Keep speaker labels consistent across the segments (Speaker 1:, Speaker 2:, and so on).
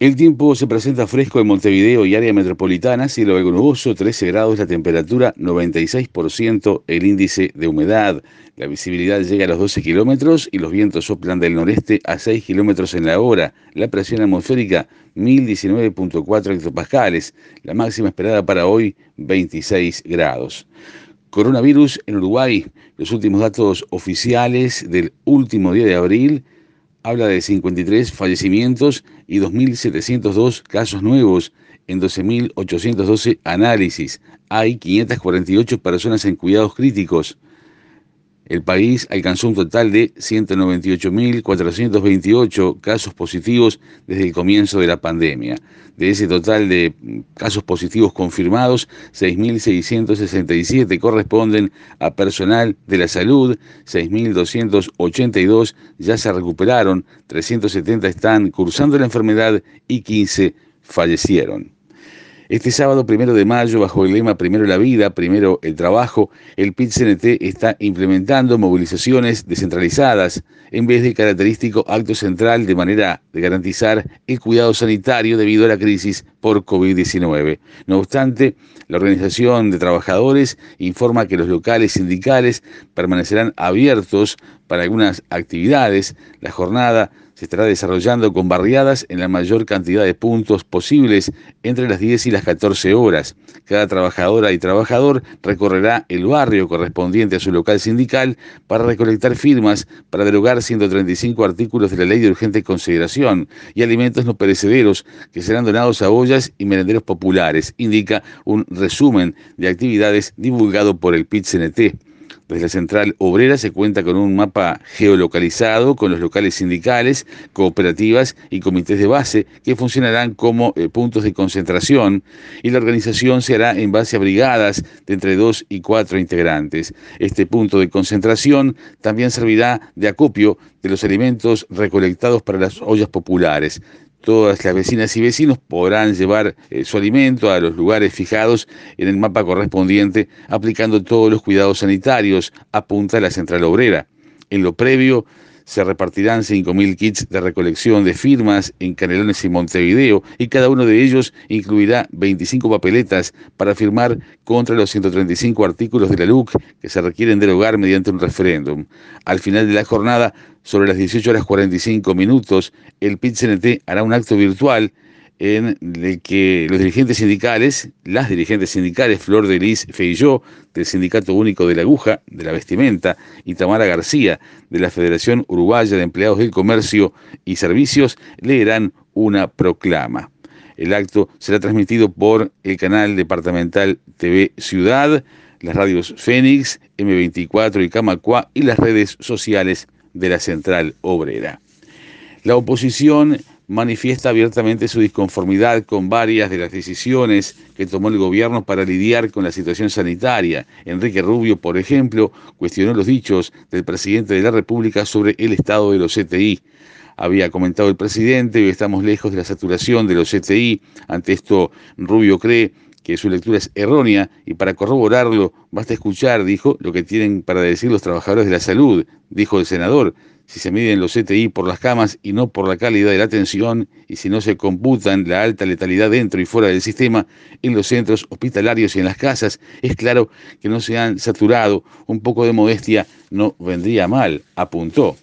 Speaker 1: El tiempo se presenta fresco en Montevideo y área metropolitana, cielo algo nuboso, 13 grados la temperatura, 96% el índice de humedad. La visibilidad llega a los 12 kilómetros y los vientos soplan del noreste a 6 kilómetros en la hora. La presión atmosférica, 1019.4 hectopascales. La máxima esperada para hoy, 26 grados. Coronavirus en Uruguay. Los últimos datos oficiales del último día de abril habla de 53 fallecimientos y 2.702 casos nuevos en 12.812 análisis. Hay 548 personas en cuidados críticos. El país alcanzó un total de 198.428 casos positivos desde el comienzo de la pandemia. De ese total de casos positivos confirmados, 6.667 corresponden a personal de la salud, 6.282 ya se recuperaron, 370 están cursando la enfermedad y 15 fallecieron. Este sábado primero de mayo, bajo el lema Primero la vida, primero el trabajo, el PIT-CNT está implementando movilizaciones descentralizadas en vez del característico acto central de manera de garantizar el cuidado sanitario debido a la crisis por COVID-19. No obstante, la Organización de Trabajadores informa que los locales sindicales permanecerán abiertos para algunas actividades. La jornada se estará desarrollando con barriadas en la mayor cantidad de puntos posibles entre las 10 y las 14 horas. Cada trabajadora y trabajador recorrerá el barrio correspondiente a su local sindical para recolectar firmas para derogar 135 artículos de la ley de urgente consideración y alimentos no perecederos que serán donados a ollas y merenderos populares, indica un resumen de actividades divulgado por el PIT-CNT. Desde la central obrera se cuenta con un mapa geolocalizado con los locales sindicales, cooperativas y comités de base que funcionarán como eh, puntos de concentración y la organización se hará en base a brigadas de entre dos y cuatro integrantes. Este punto de concentración también servirá de acopio de los alimentos recolectados para las ollas populares todas las vecinas y vecinos podrán llevar eh, su alimento a los lugares fijados en el mapa correspondiente, aplicando todos los cuidados sanitarios, apunta la central obrera. En lo previo, se repartirán 5.000 kits de recolección de firmas en Canelones y Montevideo y cada uno de ellos incluirá 25 papeletas para firmar contra los 135 artículos de la LUC que se requieren derogar mediante un referéndum. Al final de la jornada, sobre las 18 horas 45 minutos, el PIT-CNT hará un acto virtual en el que los dirigentes sindicales, las dirigentes sindicales, Flor de Lis Feilló, del Sindicato Único de la Aguja, de la Vestimenta, y Tamara García, de la Federación Uruguaya de Empleados del Comercio y Servicios, leerán una proclama. El acto será transmitido por el canal departamental TV Ciudad, las radios Fénix, M24 y Camacua y las redes sociales de la Central Obrera. La oposición manifiesta abiertamente su disconformidad con varias de las decisiones que tomó el gobierno para lidiar con la situación sanitaria. Enrique Rubio, por ejemplo, cuestionó los dichos del presidente de la República sobre el estado de los CTI. Había comentado el presidente, hoy estamos lejos de la saturación de los CTI. Ante esto, Rubio cree que su lectura es errónea y para corroborarlo basta escuchar, dijo, lo que tienen para decir los trabajadores de la salud, dijo el senador si se miden los CTI por las camas y no por la calidad de la atención, y si no se computan la alta letalidad dentro y fuera del sistema, en los centros hospitalarios y en las casas, es claro que no se han saturado. Un poco de modestia no vendría mal, apuntó.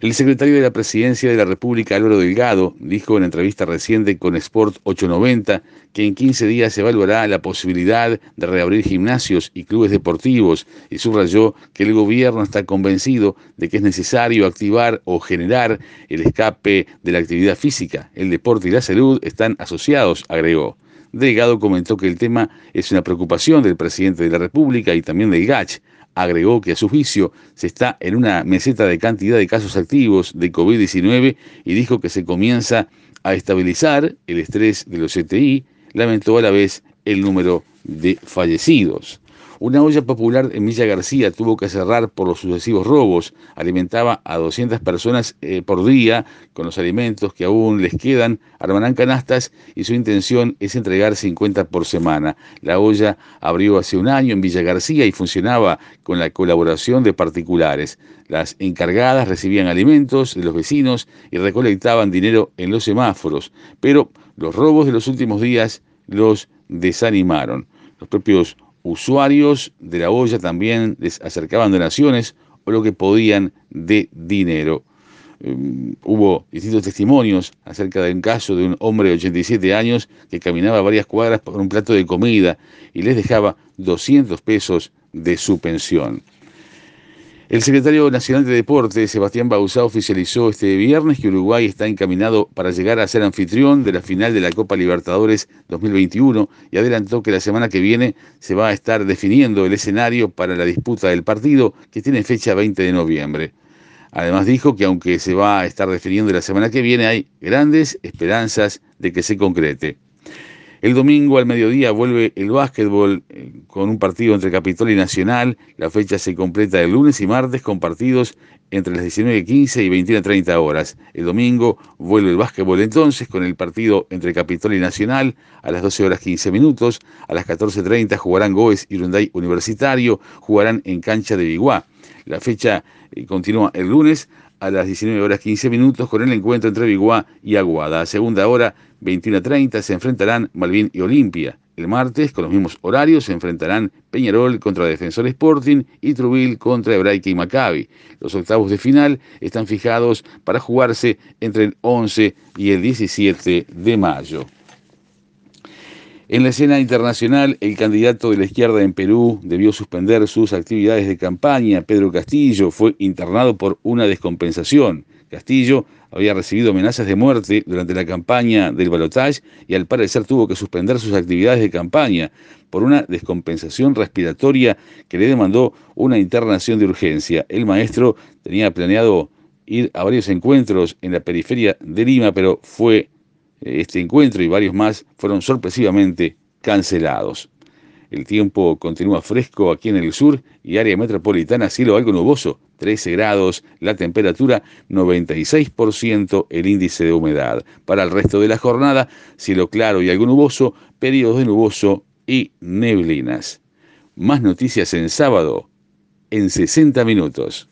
Speaker 1: El secretario de la Presidencia de la República, Álvaro Delgado, dijo en entrevista reciente con Sport 890 que en 15 días se evaluará la posibilidad de reabrir gimnasios y clubes deportivos y subrayó que el gobierno está convencido de que es necesario activar o generar el escape de la actividad física. El deporte y la salud están asociados, agregó. Delgado comentó que el tema es una preocupación del presidente de la República y también del GACH agregó que a su juicio se está en una meseta de cantidad de casos activos de COVID-19 y dijo que se comienza a estabilizar el estrés de los CTI, lamentó a la vez el número de fallecidos. Una olla popular en Villa García tuvo que cerrar por los sucesivos robos. Alimentaba a 200 personas eh, por día con los alimentos que aún les quedan. Armarán canastas y su intención es entregar 50 por semana. La olla abrió hace un año en Villa García y funcionaba con la colaboración de particulares. Las encargadas recibían alimentos de los vecinos y recolectaban dinero en los semáforos, pero los robos de los últimos días los desanimaron. Los propios usuarios de la olla también les acercaban donaciones o lo que podían de dinero. Um, hubo distintos testimonios acerca de un caso de un hombre de 87 años que caminaba varias cuadras por un plato de comida y les dejaba 200 pesos de su pensión. El secretario nacional de Deportes, Sebastián Bauzá, oficializó este viernes que Uruguay está encaminado para llegar a ser anfitrión de la final de la Copa Libertadores 2021 y adelantó que la semana que viene se va a estar definiendo el escenario para la disputa del partido que tiene fecha 20 de noviembre. Además dijo que aunque se va a estar definiendo la semana que viene, hay grandes esperanzas de que se concrete. El domingo al mediodía vuelve el básquetbol eh, con un partido entre Capitol y Nacional. La fecha se completa el lunes y martes con partidos entre las 19.15 y 21.30 horas. El domingo vuelve el básquetbol entonces con el partido entre Capitol y Nacional a las 12 horas 15 minutos. A las 14.30 jugarán Goes y Hyundai Universitario, jugarán en cancha de Biguá. La fecha eh, continúa el lunes a las 19 horas 15 minutos con el encuentro entre Biguá y Aguada. A segunda hora, 21 a 30, se enfrentarán Malvin y Olimpia. El martes, con los mismos horarios, se enfrentarán Peñarol contra Defensor Sporting y Trubil contra Hebraica y Maccabi. Los octavos de final están fijados para jugarse entre el 11 y el 17 de mayo. En la escena internacional, el candidato de la izquierda en Perú debió suspender sus actividades de campaña. Pedro Castillo fue internado por una descompensación. Castillo había recibido amenazas de muerte durante la campaña del balotaje y al parecer tuvo que suspender sus actividades de campaña por una descompensación respiratoria que le demandó una internación de urgencia. El maestro tenía planeado ir a varios encuentros en la periferia de Lima, pero fue este encuentro y varios más fueron sorpresivamente cancelados. El tiempo continúa fresco aquí en el sur y área metropolitana, cielo algo nuboso, 13 grados, la temperatura 96%, el índice de humedad. Para el resto de la jornada, cielo claro y algo nuboso, periodos de nuboso y neblinas. Más noticias en sábado, en 60 minutos.